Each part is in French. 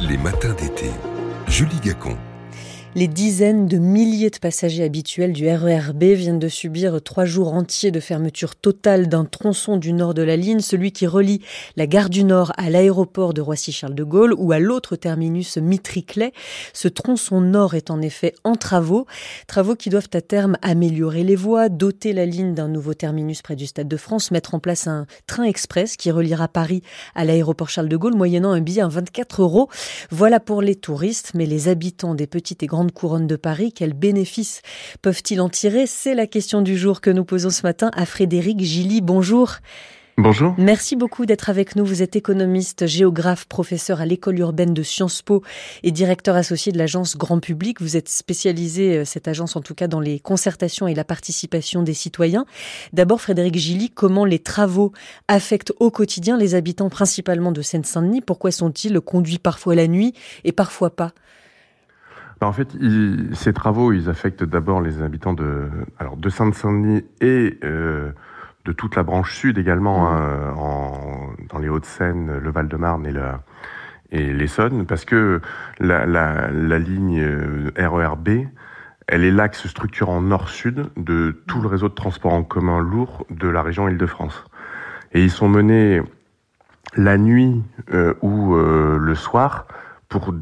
Les matins d'été. Julie Gacon. Les dizaines de milliers de passagers habituels du RERB viennent de subir trois jours entiers de fermeture totale d'un tronçon du nord de la ligne, celui qui relie la gare du Nord à l'aéroport de Roissy-Charles de Gaulle ou à l'autre terminus Mitriclet. Ce tronçon nord est en effet en travaux, travaux qui doivent à terme améliorer les voies, doter la ligne d'un nouveau terminus près du Stade de France, mettre en place un train express qui reliera Paris à l'aéroport Charles de Gaulle moyennant un billet à 24 euros. Voilà pour les touristes, mais les habitants des petites et grandes couronne de Paris, quels bénéfices peuvent-ils en tirer? C'est la question du jour que nous posons ce matin à Frédéric Gilly. Bonjour. Bonjour. Merci beaucoup d'être avec nous. Vous êtes économiste, géographe, professeur à l'école urbaine de Sciences Po et directeur associé de l'agence Grand Public. Vous êtes spécialisé, euh, cette agence en tout cas, dans les concertations et la participation des citoyens. D'abord, Frédéric Gilly, comment les travaux affectent au quotidien les habitants principalement de Seine-Saint-Denis? Pourquoi sont-ils conduits parfois la nuit et parfois pas? En fait, ces travaux, ils affectent d'abord les habitants de, alors de Saint-Denis et euh, de toute la branche sud également, mmh. hein, en, dans les Hauts-de-Seine, le Val-de-Marne et, la, et l'Essonne, parce que la, la, la ligne euh, RERB, elle est l'axe structurant nord-sud de tout le réseau de transport en commun lourd de la région Île-de-France. Et ils sont menés la nuit euh, ou euh, le soir pour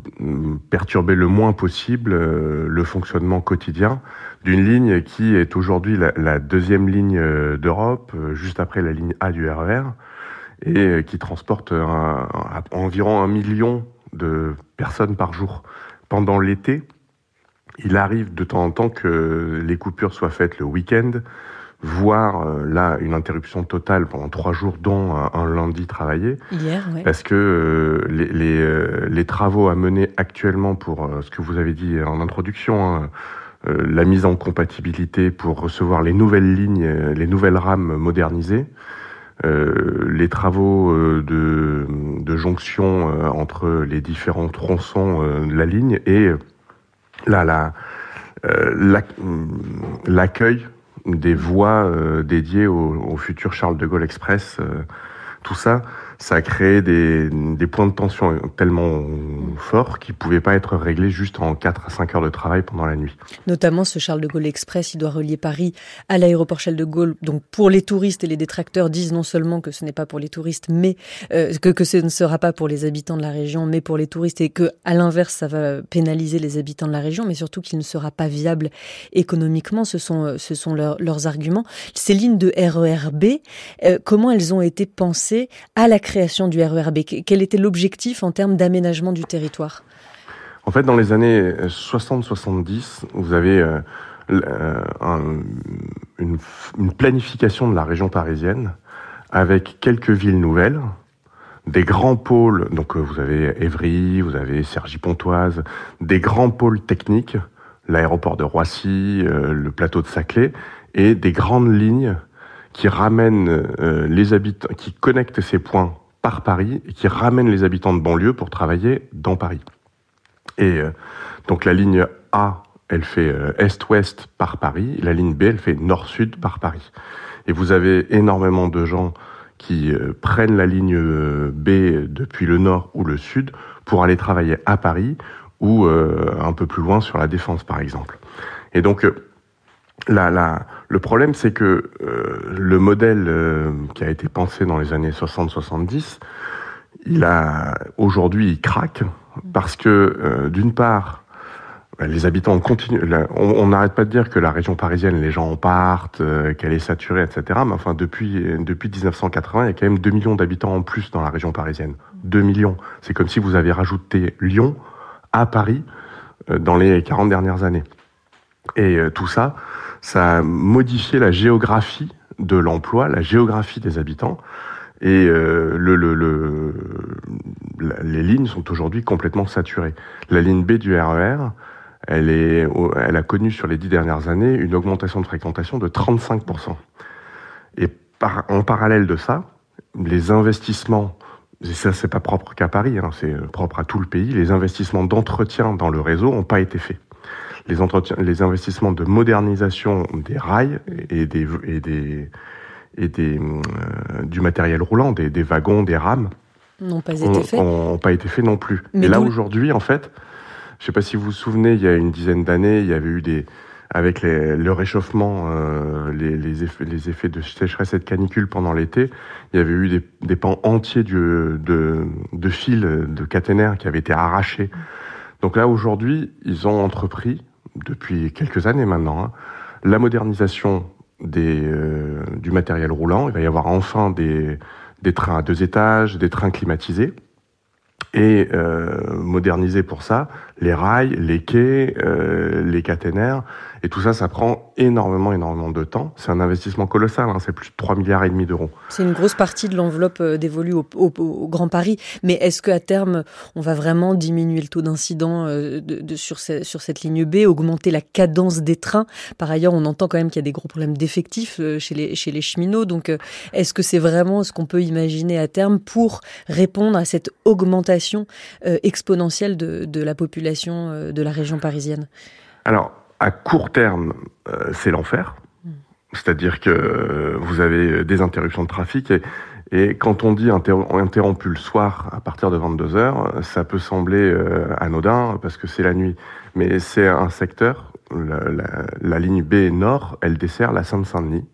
perturber le moins possible euh, le fonctionnement quotidien d'une ligne qui est aujourd'hui la, deuxième ligne euh, d'Europe, euh, juste après la ligne A du RER, e et qui transporte environ un million de personnes par jour. Pendant l'été, il arrive de temps en temps que les coupures soient faites le week-end, voire euh, là une interruption totale pendant trois jours, dont un, lundi travaillé. Hier, Parce que euh, les, les, euh, les, travaux à mener actuellement pour ce que vous avez dit en introduction, hein, la mise en compatibilité pour recevoir les nouvelles lignes, les nouvelles rames modernisées, les travaux de, de jonction entre les différents tronçons de la ligne et là, la, l'accueil des voies euh, dédiées au, au, futur Charles de Gaulle Express. Euh, tout ça, ça créé des, des points de tension tellement forts qu'ils ne pouvaient pas être réglés juste en 4 à 5 heures de travail pendant la nuit. Notamment ce Charles de Gaulle Express, il doit relier Paris à l'aéroport Charles de Gaulle. Donc pour les touristes et les détracteurs disent non seulement que ce n'est pas pour les touristes, mais euh, que, ce ne sera pas pour les habitants de la région, mais pour les touristes et que à l'inverse ça va pénaliser les habitants de la région, mais surtout qu'il ne sera pas viable économiquement. Ce sont, ce sont leurs arguments. Ces lignes de RERB, euh, comment elles ont été pensées à la création du RERB Quel était l'objectif en termes d'aménagement du territoire? En fait, dans les années 60-70, vous avez euh, euh, une, planification de la région parisienne avec quelques villes nouvelles, des grands pôles, donc euh, vous avez Évry, vous avez Cergy-Pontoise, des grands pôles techniques, l'aéroport de Roissy, le plateau de Saclay, et des grandes lignes qui ramènent les habitants, qui connectent ces points par Paris et qui ramène les habitants de banlieue pour travailler dans Paris. Et euh, donc la ligne A, elle fait euh, est-ouest par Paris, la ligne B, elle fait nord-sud par Paris. Et vous avez énormément de gens qui euh, prennent la ligne B depuis le nord ou le sud pour aller travailler à Paris ou un peu plus loin sur la défense par exemple. Et donc la, le problème, c'est que euh, le modèle euh, qui a été pensé dans les années 60-70, il a aujourd'hui il craque parce que euh, d'une part, bah, les habitants continuent. On n'arrête pas de dire que la région parisienne, les gens en partent, qu'elle est saturée, etc. Mais enfin, depuis depuis 1980, il y a quand même 2 millions d'habitants en plus dans la région parisienne. 2 millions. C'est comme si vous avez rajouté Lyon à Paris dans les 40 dernières années. Et tout ça, ça a modifié la géographie de l'emploi, la géographie des habitants. Et euh, le, le, le, les lignes sont aujourd'hui complètement saturées. La ligne B du RER, e elle, est, elle a connu sur les dix dernières années une augmentation de fréquentation de 35%. Et en parallèle de ça, les investissements, et ça c'est pas propre qu'à Paris, hein, c'est propre à tout le pays, les investissements d'entretien dans le réseau n'ont pas été faits les, entretiens, les investissements de modernisation des rails et des, et des, et des euh, du matériel roulant, des, des, wagons, des rames, n'ont pas été faits. Pas été faits non plus. Mais Et là aujourd'hui, en fait, je ne sais pas si vous vous souvenez, il y a une dizaine d'années, il y avait eu des avec le réchauffement, euh, les, les, effets, les, effets, de sécheresse et de canicule pendant l'été, il y avait eu des, des pans entiers de, de fils de caténaires qui avaient été arrachés. Donc là, aujourd'hui, ils ont entrepris, depuis quelques années maintenant, hein, la modernisation euh, du matériel roulant. Il va y avoir enfin des trains à deux étages, des trains climatisés et euh, moderniser pour ça les rails, les quais, euh, les caténaires. Et tout ça, ça prend énormément, énormément de temps. C'est un investissement colossal, hein, c'est plus de 3 milliards et demi d'euros. C'est une grosse partie de l'enveloppe euh, dévolue au, Grand Paris. Mais est-ce qu'à terme, on va vraiment diminuer le taux d'incident de, de, sur, cette ligne B, augmenter la cadence des trains? Par ailleurs, on entend quand même qu'il y a des gros problèmes d'effectifs chez les cheminots. Donc, est-ce que c'est vraiment ce qu'on peut imaginer à terme pour répondre à cette augmentation exponentielle de, de la population de la région parisienne Alors, à court terme, euh, c'est l'enfer. C'est-à-dire que vous avez des interruptions de trafic et, et quand on dit interrompu le soir à partir de 22 heures, ça peut sembler euh, anodin parce que c'est la nuit, mais c'est un secteur. La, la, la, ligne B Nord, elle dessert la Seine-Saint-Denis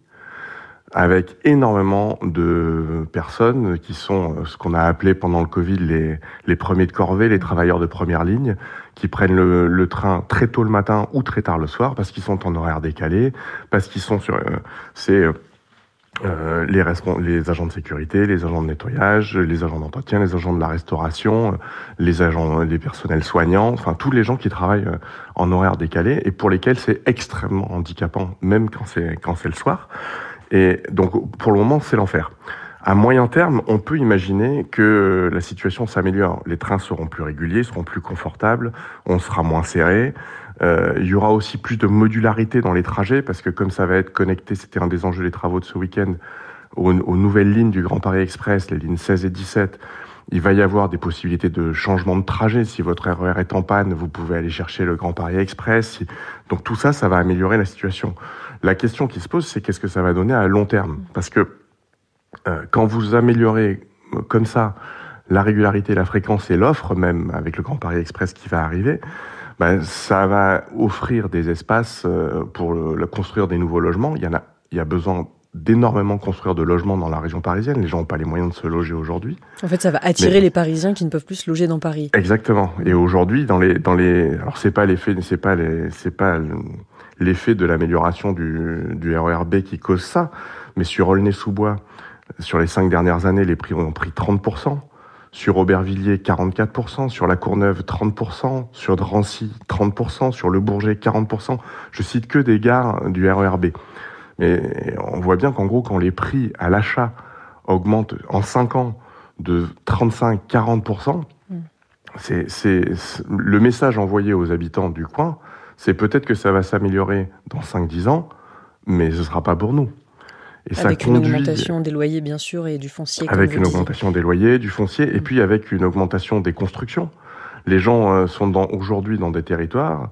avec énormément de personnes qui sont euh, ce qu'on a appelé pendant le Covid les, les premiers de corvée, les travailleurs de première ligne, qui prennent le, train très tôt le matin ou très tard le soir parce qu'ils sont en horaire décalé, parce qu'ils sont sur... Euh, c'est euh, les, les agents de sécurité, les agents de nettoyage, les agents d'entretien, les agents de la restauration, les agents, les personnels soignants, enfin tous les gens qui travaillent en horaire décalé et pour lesquels c'est extrêmement handicapant, même quand c'est quand c'est le soir. Et donc, pour le moment, c'est l'enfer. À moyen terme, on peut imaginer que la situation s'améliore. Les trains seront plus réguliers, seront plus confortables, on sera moins serré. Euh, il y aura aussi plus de modularité dans les trajets parce que comme ça va être connecté, c'était un des enjeux des travaux de ce week-end, aux, aux, nouvelles lignes du Grand Paris Express, les lignes 16 et 17. Il va y avoir des possibilités de changement de trajet. Si votre RER e est en panne, vous pouvez aller chercher le Grand Paris Express. Donc tout ça, ça va améliorer la situation. La question qui se pose, c'est qu'est-ce que ça va donner à long terme Parce que euh, quand vous améliorez euh, comme ça la régularité, la fréquence et l'offre, même avec le Grand Paris Express qui va arriver, ben, ça va offrir des espaces euh, pour le, construire des nouveaux logements. Il y en a, il y a besoin d'énormément construire de logements dans la région parisienne. Les gens n'ont pas les moyens de se loger aujourd'hui. En fait, ça va attirer les Parisiens qui ne peuvent plus se loger dans Paris. Exactement. Et aujourd'hui, dans les, dans les, alors c'est pas l'effet, c'est pas les, c'est pas l'effet de l'amélioration du, du RERB qui cause ça. Mais sur Aulnay-sous-Bois, sur les cinq dernières années, les prix ont pris 30%. Sur Aubervilliers, 44%. Sur La Courneuve, 30%. Sur Drancy, 30%. Sur Le Bourget, 40%. Je cite que des gares du RERB. Mais on voit bien qu'en gros, quand les prix à l'achat augmentent en 5 ans de 35-40%, mm. c'est le message envoyé aux habitants du coin, c'est peut-être que ça va s'améliorer dans 5-10 ans, mais ce ne sera pas pour nous. Et avec une augmentation des loyers, bien sûr, et du foncier. Avec une augmentation des loyers, du foncier, et mm. puis avec une augmentation des constructions. Les gens euh, sont aujourd'hui dans des territoires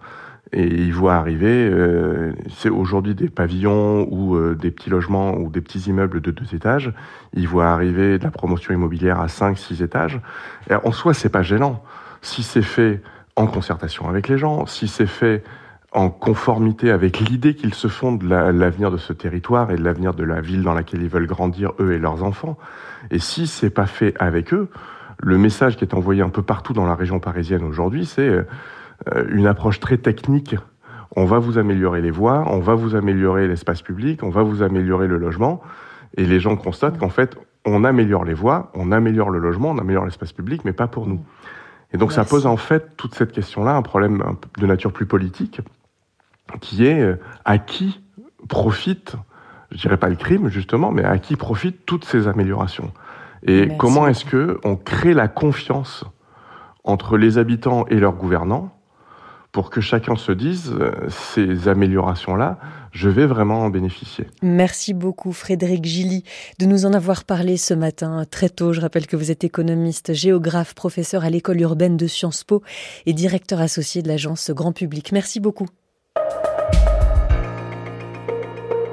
et ils voient arriver, euh, c'est aujourd'hui des pavillons ou euh, des petits logements ou des petits immeubles de deux étages. Ils voient arriver de la promotion immobilière à 5, 6 étages. Et en soi, c'est pas gênant. Si c'est fait en concertation avec les gens, si c'est fait en conformité avec l'idée qu'ils se font de l'avenir de ce territoire et de l'avenir de la ville dans laquelle ils veulent grandir, eux et leurs enfants. Et si c'est pas fait avec eux, le message qui est envoyé un peu partout dans la région parisienne aujourd'hui, c'est euh, une approche très technique. On va vous améliorer les voies, on va vous améliorer l'espace public, on va vous améliorer le logement. Et les gens constatent qu'en fait, on améliore les voies, on améliore le logement, on améliore l'espace public, mais pas pour nous. Et donc ça pose en fait toute cette question-là un problème de nature plus politique, qui est euh, à qui profite, je dirais pas le crime justement, mais à qui profitent toutes ces améliorations. Et comment est-ce que on crée la confiance entre les habitants et leurs gouvernants pour que chacun se dise, euh, ces améliorations-là, je vais vraiment en bénéficier? Merci beaucoup Frédéric Gilly de nous en avoir parlé ce matin très tôt. Je rappelle que vous êtes économiste, géographe, professeur à l'école urbaine de Sciences Po et directeur associé de l'agence Grand Public. Merci beaucoup. you